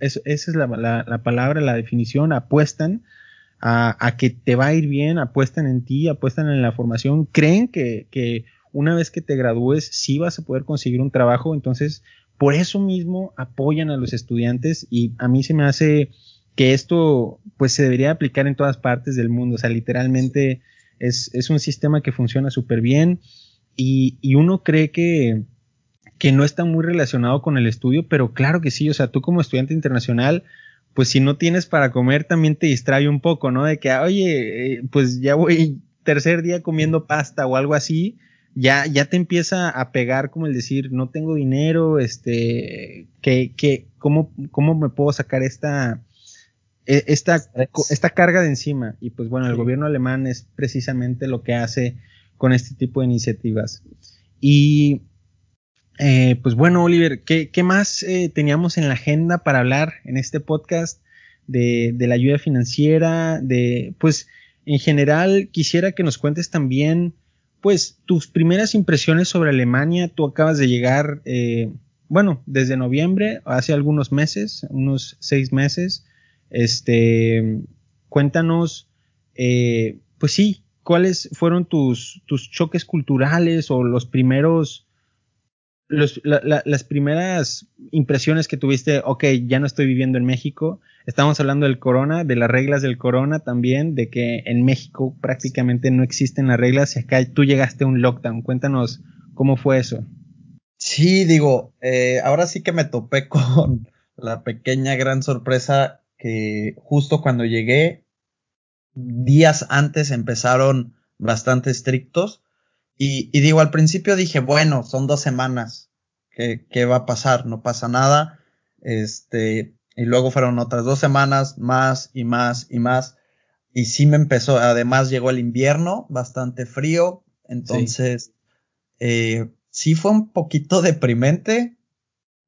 esa es la, la, palabra, la definición, apuestan a, a, que te va a ir bien, apuestan en ti, apuestan en la formación, creen que, que una vez que te gradúes sí vas a poder conseguir un trabajo, entonces por eso mismo apoyan a los estudiantes y a mí se me hace que esto pues se debería aplicar en todas partes del mundo, o sea, literalmente es, es un sistema que funciona súper bien y, uno cree que, que no está muy relacionado con el estudio, pero claro que sí, o sea, tú como estudiante internacional, pues si no tienes para comer también te distrae un poco, ¿no? De que, oye, eh, pues ya voy tercer día comiendo pasta o algo así, ya, ya te empieza a pegar como el decir, no tengo dinero, este, que, que, ¿cómo, cómo me puedo sacar esta, e, esta, esta carga de encima? Y pues bueno, el gobierno alemán es precisamente lo que hace con este tipo de iniciativas. Y eh, pues bueno, Oliver, ¿qué, más eh, teníamos en la agenda para hablar en este podcast de, la ayuda financiera? De, pues, en general, quisiera que nos cuentes también, pues, tus primeras impresiones sobre Alemania. Tú acabas de llegar, eh, bueno, desde noviembre, hace algunos meses, unos seis meses. Este, cuéntanos, pues sí, ¿cuáles fueron tus, tus choques culturales o los primeros, los, las primeras impresiones que tuviste? Ok, ya no estoy viviendo en México. Estamos hablando del corona, de las reglas del corona también, de que en México prácticamente no existen las reglas y acá tú llegaste a un lockdown. Cuéntanos cómo fue eso. Sí, digo, eh, ahora sí que me topé con la pequeña gran sorpresa que justo cuando llegué, días antes empezaron bastante estrictos. Y, digo, al principio dije, bueno, son dos semanas. ¿Qué, ¿Qué, va a pasar? No pasa nada. Este, y luego fueron otras dos semanas más y más y más. Y sí me empezó, además llegó el invierno, bastante frío. Entonces, sí, eh, sí fue un poquito deprimente,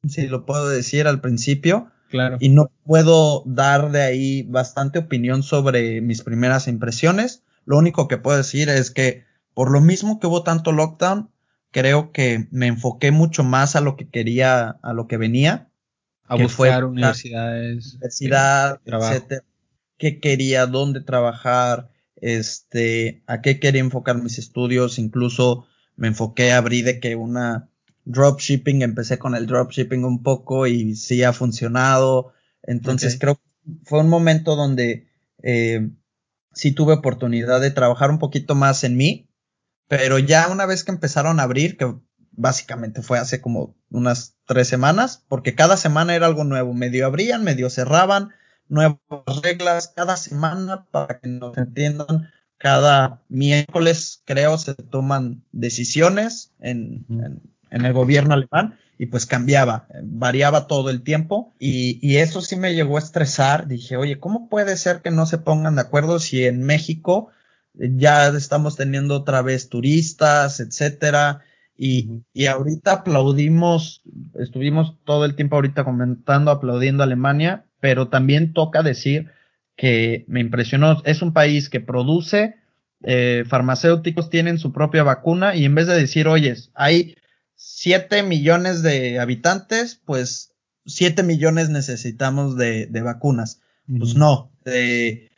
si lo puedo decir al principio. Claro. Y no puedo dar de ahí bastante opinión sobre mis primeras impresiones. Lo único que puedo decir es que por lo mismo que hubo tanto lockdown, creo que me enfoqué mucho más a lo que quería, a lo que venía. A que buscar fue universidades. Universidad, etcétera. Qué quería, dónde trabajar, este, a qué quería enfocar mis estudios. Incluso me enfoqué, abrí de que una dropshipping, empecé con el dropshipping un poco y sí ha funcionado. Entonces okay. creo que fue un momento donde eh, sí tuve oportunidad de trabajar un poquito más en mí, pero ya una vez que empezaron a abrir, que básicamente fue hace como unas tres semanas, porque cada semana era algo nuevo, medio abrían, medio cerraban, nuevas reglas cada semana para que nos entiendan. Cada miércoles, creo, se toman decisiones en, en, en el gobierno alemán y pues cambiaba, variaba todo el tiempo y, y, eso sí me llegó a estresar. Dije, oye, ¿cómo puede ser que no se pongan de acuerdo si en México ya estamos teniendo otra vez turistas, etcétera? Y, y ahorita aplaudimos, estuvimos todo el tiempo ahorita comentando, aplaudiendo a Alemania, pero también toca decir que me impresionó, es un país que produce, eh, farmacéuticos tienen su propia vacuna y en vez de decir, oye, hay 7 millones de habitantes, pues 7 millones necesitamos de, de vacunas. Uh -huh. Pues no, eh,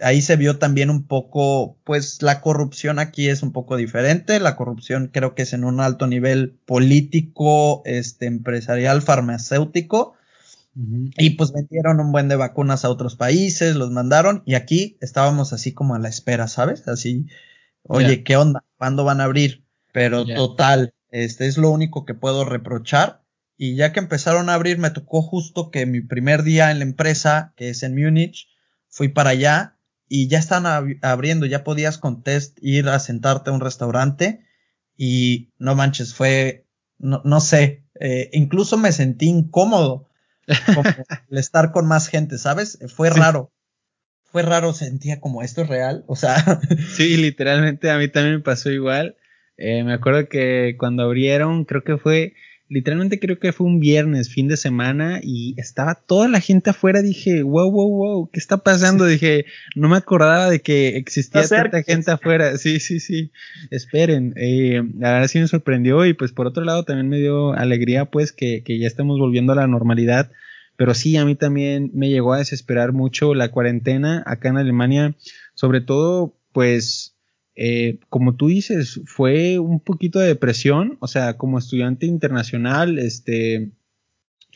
ahí se vio también un poco, pues la corrupción aquí es un poco diferente. La corrupción creo que es en un alto nivel político, este, empresarial, farmacéutico. Uh -huh. Y pues vendieron un buen de vacunas a otros países, los mandaron y aquí estábamos así como a la espera, ¿sabes? Así, oye, yeah. ¿qué onda? ¿Cuándo van a abrir? Pero yeah. total, este es lo único que puedo reprochar. Y ya que empezaron a abrir, me tocó justo que mi primer día en la empresa, que es en Múnich, fui para allá y ya están ab abriendo, ya podías con test ir a sentarte a un restaurante y no manches, fue, no, no sé, eh, incluso me sentí incómodo como el estar con más gente, ¿sabes? Fue sí. raro. Fue raro, sentía como esto es real, o sea. Sí, literalmente a mí también me pasó igual. Eh, me acuerdo que cuando abrieron, creo que fue, literalmente creo que fue un viernes, fin de semana, y estaba toda la gente afuera. Dije, wow, wow, wow, ¿qué está pasando? Dije, no me acordaba de que existía tanta gente afuera. Sí, sí, sí. Esperen. Eh, la verdad sí me sorprendió, y pues por otro lado también me dio alegría, pues, que, que ya estamos volviendo a la normalidad. Pero sí, a mí también me llegó a desesperar mucho la cuarentena acá en Alemania, sobre todo, pues, eh, como tú dices, fue un poquito de depresión, o sea, como estudiante internacional, este,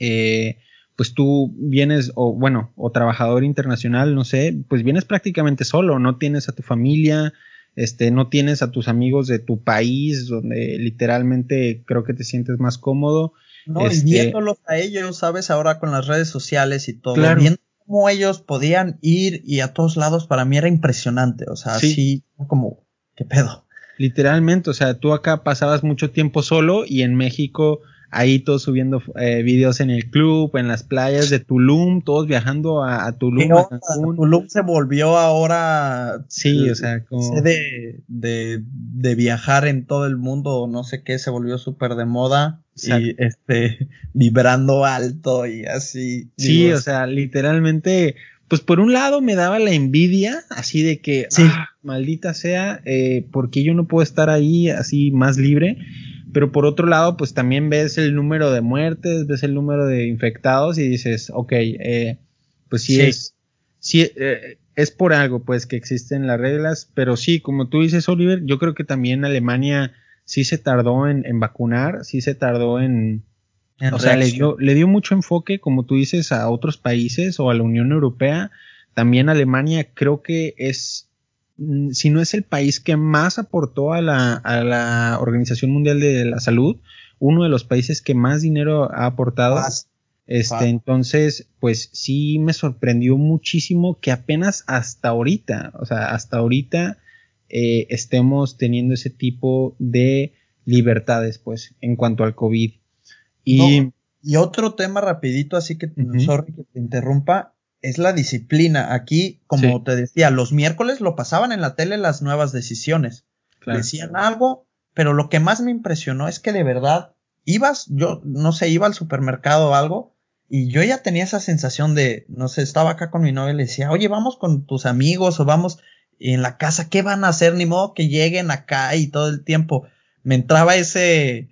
eh, pues tú vienes, o bueno, o trabajador internacional, no sé, pues vienes prácticamente solo, no tienes a tu familia, este, no tienes a tus amigos de tu país, donde literalmente creo que te sientes más cómodo. No, este, y viéndolos a ellos, sabes, ahora con las redes sociales y todo, claro. viendo cómo ellos podían ir y a todos lados, para mí era impresionante, o sea, sí, sí como ¿Qué pedo? Literalmente, o sea, tú acá pasabas mucho tiempo solo y en México ahí todos subiendo eh, videos en el club, en las playas de Tulum, todos viajando a, a Tulum. A Tulum se volvió ahora. Sí, o sea, como. De, de, de, viajar en todo el mundo, no sé qué, se volvió súper de moda. Exacto. Y este, vibrando alto y así. Sí, digo, o sea, literalmente pues por un lado me daba la envidia, así de que, sí. ah, maldita sea, eh, porque yo no puedo estar ahí así más libre, pero por otro lado, pues también ves el número de muertes, ves el número de infectados y dices, ok, eh, pues sí, sí, es, sí, eh, es por algo, pues, que existen las reglas, pero sí, como tú dices, Oliver, yo creo que también Alemania sí se tardó en, vacunar, sí se tardó en, o sea, le dio, le dio mucho enfoque, como tú dices, a otros países o a la Unión Europea. También Alemania creo que es, mm, si no es el país que más aportó a la, a la Organización Mundial de la Salud, uno de los países que más dinero ha aportado. Este, entonces, pues sí me sorprendió muchísimo que apenas hasta ahorita, o sea, hasta ahorita eh, estemos teniendo ese tipo de libertades, pues, en cuanto al COVID. Y, y otro tema rapidito, así que, sorry que te interrumpa, es la disciplina. Aquí, como te decía, los miércoles lo pasaban en la tele las nuevas decisiones. Decían algo, pero lo que más me impresionó es que de verdad ibas, yo no sé, iba al supermercado o algo, y yo ya tenía esa sensación de, no sé, estaba acá con mi novia y le decía, oye, vamos con tus amigos o vamos en la casa, ¿qué van a hacer? Ni modo que lleguen acá y todo el tiempo. Me entraba ese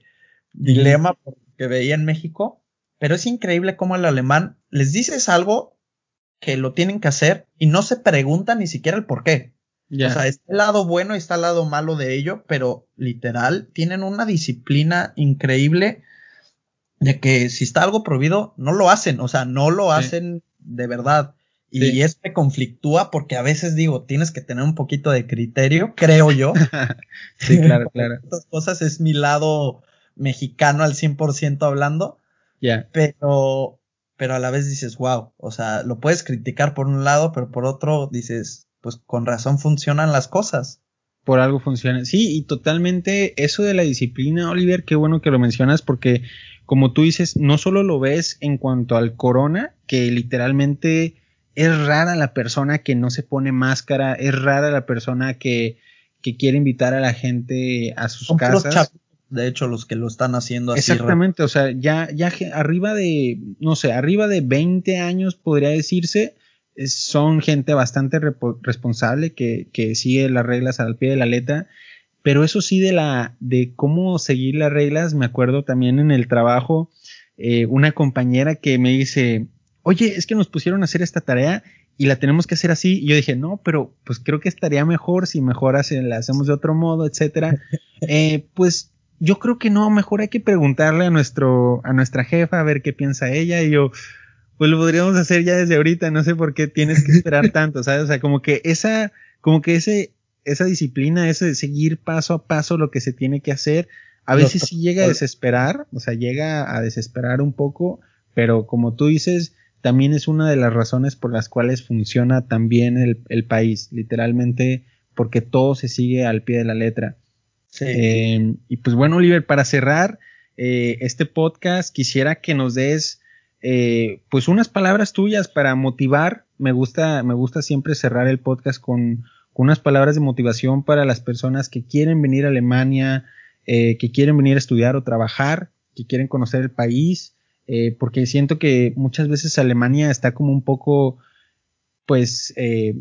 dilema que veía en México, pero es increíble cómo el alemán les dices algo que lo tienen que hacer y no se preguntan ni siquiera el por qué. O sea, está el lado bueno y está el lado malo de ello, pero literal tienen una disciplina increíble de que si está algo prohibido, no lo hacen, o sea, no lo hacen de verdad. Y esto me conflictúa porque a veces digo, tienes que tener un poquito de criterio, creo yo. sí, claro, claro. Estas cosas es mi lado mexicano al 100% hablando. Ya. Pero, pero a la vez dices, wow, o sea, lo puedes criticar por un lado, pero por otro dices, pues con razón funcionan las cosas. Por algo funciona. Sí, y totalmente eso de la disciplina, Oliver, qué bueno que lo mencionas porque como tú dices, no solo lo ves en cuanto al corona, que literalmente es rara la persona que no se pone máscara, es rara la persona que, que quiere invitar a la gente a sus casas. De hecho, los que lo están haciendo así. Exactamente, o sea, ya, ya arriba de, no sé, arriba de 20 años podría decirse, son gente bastante responsable que, que sigue las reglas al pie de la letra pero eso sí de la, de cómo seguir las reglas, me acuerdo también en el trabajo, eh, una compañera que me dice, oye, es que nos pusieron a hacer esta tarea y la tenemos que hacer así. Y yo dije, no, pero pues creo que estaría mejor si mejor la hacemos de otro modo, etcétera. eh, pues yo creo que no, mejor hay que preguntarle a nuestro, a nuestra jefa a ver qué piensa ella. Y yo, pues lo podríamos hacer ya desde ahorita, no sé por qué tienes que esperar tanto, ¿sabes? O sea, como que esa, como que ese, esa disciplina, ese de seguir paso a paso lo que se tiene que hacer, a veces sí llega a desesperar, o sea, llega a desesperar un poco, pero como tú dices, también es una de las razones por las cuales funciona también el, el país, literalmente, porque todo se sigue al pie de la letra. Eh, y pues bueno, Oliver, para cerrar eh, este podcast, quisiera que nos des eh, pues unas palabras tuyas para motivar. Me gusta, me gusta siempre cerrar el podcast con, unas palabras de motivación para las personas que quieren venir a Alemania, eh, que quieren venir a estudiar o trabajar, que quieren conocer el país, porque siento que muchas veces Alemania está como un poco, pues, eh,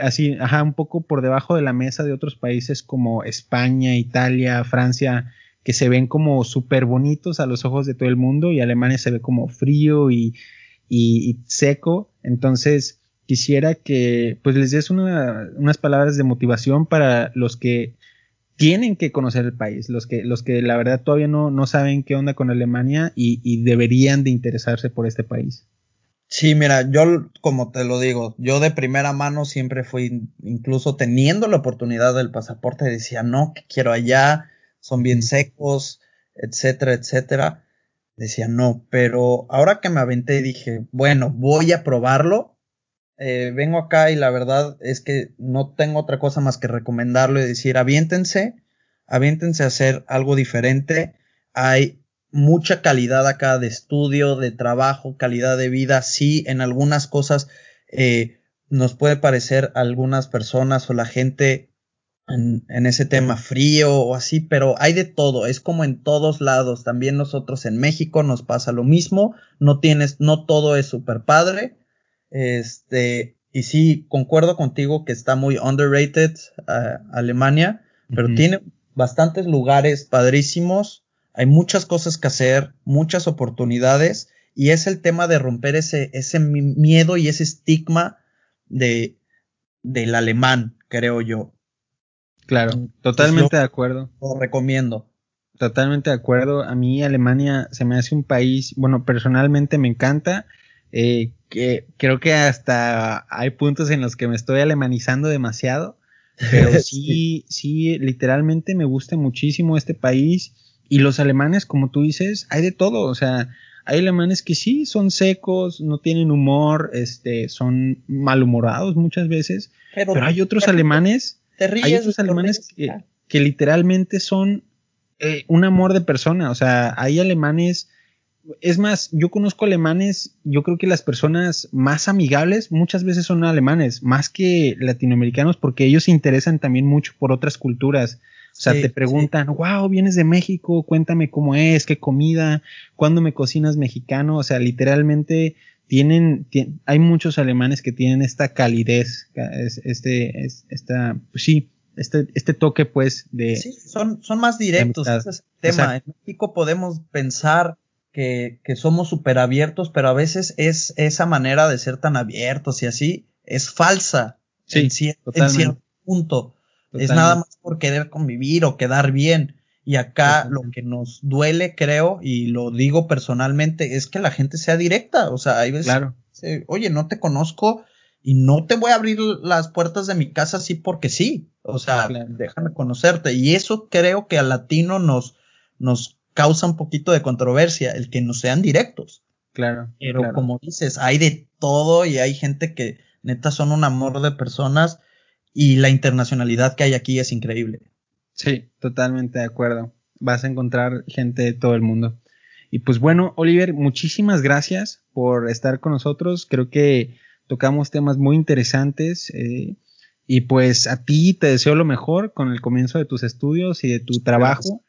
así, ajá, un poco por debajo de la mesa de otros países como España, Italia, Francia, que se ven como súper bonitos a los ojos de todo el mundo y Alemania se ve como frío y, y seco. Entonces, quisiera que pues les des unas palabras de motivación para los que tienen que conocer el país, los que, los que la verdad todavía no, no saben qué onda con Alemania y, y deberían de interesarse por este país. Sí, mira, yo como te lo digo, yo de primera mano siempre fui, incluso teniendo la oportunidad del pasaporte, decía, no, que quiero allá, son bien secos, etcétera, etcétera. Decía, no, pero ahora que me aventé dije, bueno, voy a probarlo eh, vengo acá y la verdad es que no tengo otra cosa más que recomendarlo y decir, aviéntense, aviéntense a hacer algo diferente. Hay mucha calidad acá de estudio, de trabajo, calidad de vida. Sí, en algunas cosas eh, nos puede parecer algunas personas o la gente en, en, ese tema frío o así, pero hay de todo, es como en todos lados. También nosotros en México nos pasa lo mismo, no tienes, no todo es super padre, este, y sí, concuerdo contigo que está muy underrated uh, Alemania, pero tiene bastantes lugares padrísimos, hay muchas cosas que hacer, muchas oportunidades, y es el tema de romper ese, ese miedo y ese estigma de, del alemán, creo yo. Claro, totalmente de acuerdo. Lo recomiendo. Totalmente de acuerdo. A mí Alemania se me hace un país, bueno, personalmente me encanta. Eh, que creo que hasta hay puntos en los que me estoy alemanizando demasiado, pero sí, sí, literalmente me gusta muchísimo este país y los alemanes, como tú dices, hay de todo, o sea, hay alemanes que sí son secos, no tienen humor, este, son malhumorados muchas veces, pero, hay otros alemanes, hay otros alemanes que, literalmente son eh, un amor de persona, o sea, hay alemanes es más, yo conozco alemanes, yo creo que las personas más amigables muchas veces son alemanes, más que latinoamericanos, porque ellos se interesan también mucho por otras culturas. O sea, te preguntan, wow, vienes de México, cuéntame cómo es, qué comida, cuándo me cocinas mexicano. O sea, literalmente tienen, hay muchos alemanes que tienen esta calidez, este, esta, pues sí, este, este toque pues de... Sí, son, son más directos, ese es el tema. En México podemos pensar que, somos súper abiertos, pero a veces es esa manera de ser tan abiertos y así es falsa en, cierto punto. Es nada más por querer convivir o quedar bien. Y acá lo que nos duele, creo, y lo digo personalmente, es que la gente sea directa. O sea, hay veces, claro. oye, no te conozco y no te voy a abrir las puertas de mi casa así porque sí. O sea, déjame conocerte. Y eso creo que al latino nos, nos causa un poquito de controversia el que no sean directos. Claro. Pero como dices, hay de todo y hay gente que neta son un amor de personas y la internacionalidad que hay aquí es increíble. Sí, totalmente de acuerdo. Vas a encontrar gente de todo el mundo. Y pues bueno, Oliver, muchísimas gracias por estar con nosotros. Creo que tocamos temas muy interesantes. Eh, y pues a ti te deseo lo mejor con el comienzo de tus estudios y de tu trabajo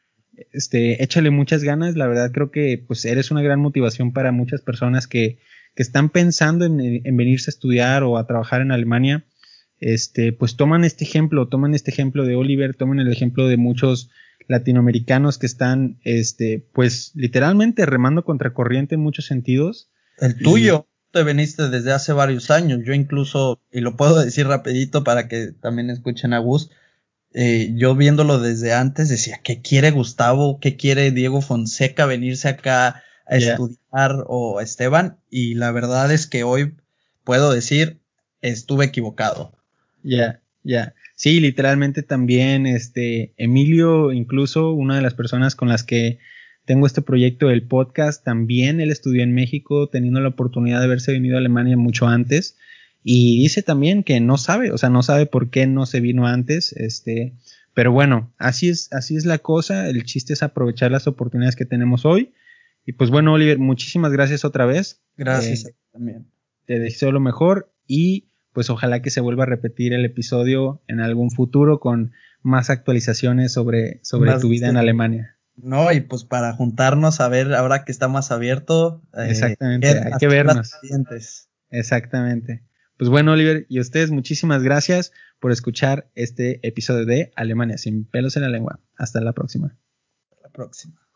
este, échale muchas ganas, la verdad creo que pues eres una gran motivación para muchas personas que, que están pensando en, en, venirse a estudiar o a trabajar en Alemania, este, pues toman este ejemplo, toman este ejemplo de Oliver, toman el ejemplo de muchos latinoamericanos que están, este, pues literalmente remando contracorriente en muchos sentidos. El tuyo. te veniste desde hace varios años. Yo incluso, y lo puedo decir rapidito para que también escuchen a Gus, eh, yo viéndolo desde antes decía, ¿qué quiere Gustavo? ¿Qué quiere Diego Fonseca venirse acá a estudiar o Esteban? Y la verdad es que hoy puedo decir, estuve equivocado. Ya, ya. Sí, literalmente también, este, Emilio, incluso una de las personas con las que tengo este proyecto del podcast, también él estudió en México, teniendo la oportunidad de haberse venido a Alemania mucho antes. Y dice también que no sabe, o sea, no sabe por qué no se vino antes, este, pero bueno, así es, así es la cosa, el chiste es aprovechar las oportunidades que tenemos hoy. Y pues bueno, Oliver, muchísimas gracias otra vez. Gracias eh, también. Te deseo lo mejor y pues ojalá que se vuelva a repetir el episodio en algún futuro con más actualizaciones sobre, sobre tu vida en Alemania. No, y pues para juntarnos a ver ahora que está más abierto. Eh, Exactamente, hay que vernos. Exactamente. Pues bueno, Oliver, y a ustedes muchísimas gracias por escuchar este episodio de Alemania sin pelos en la lengua. Hasta la próxima. Hasta la próxima.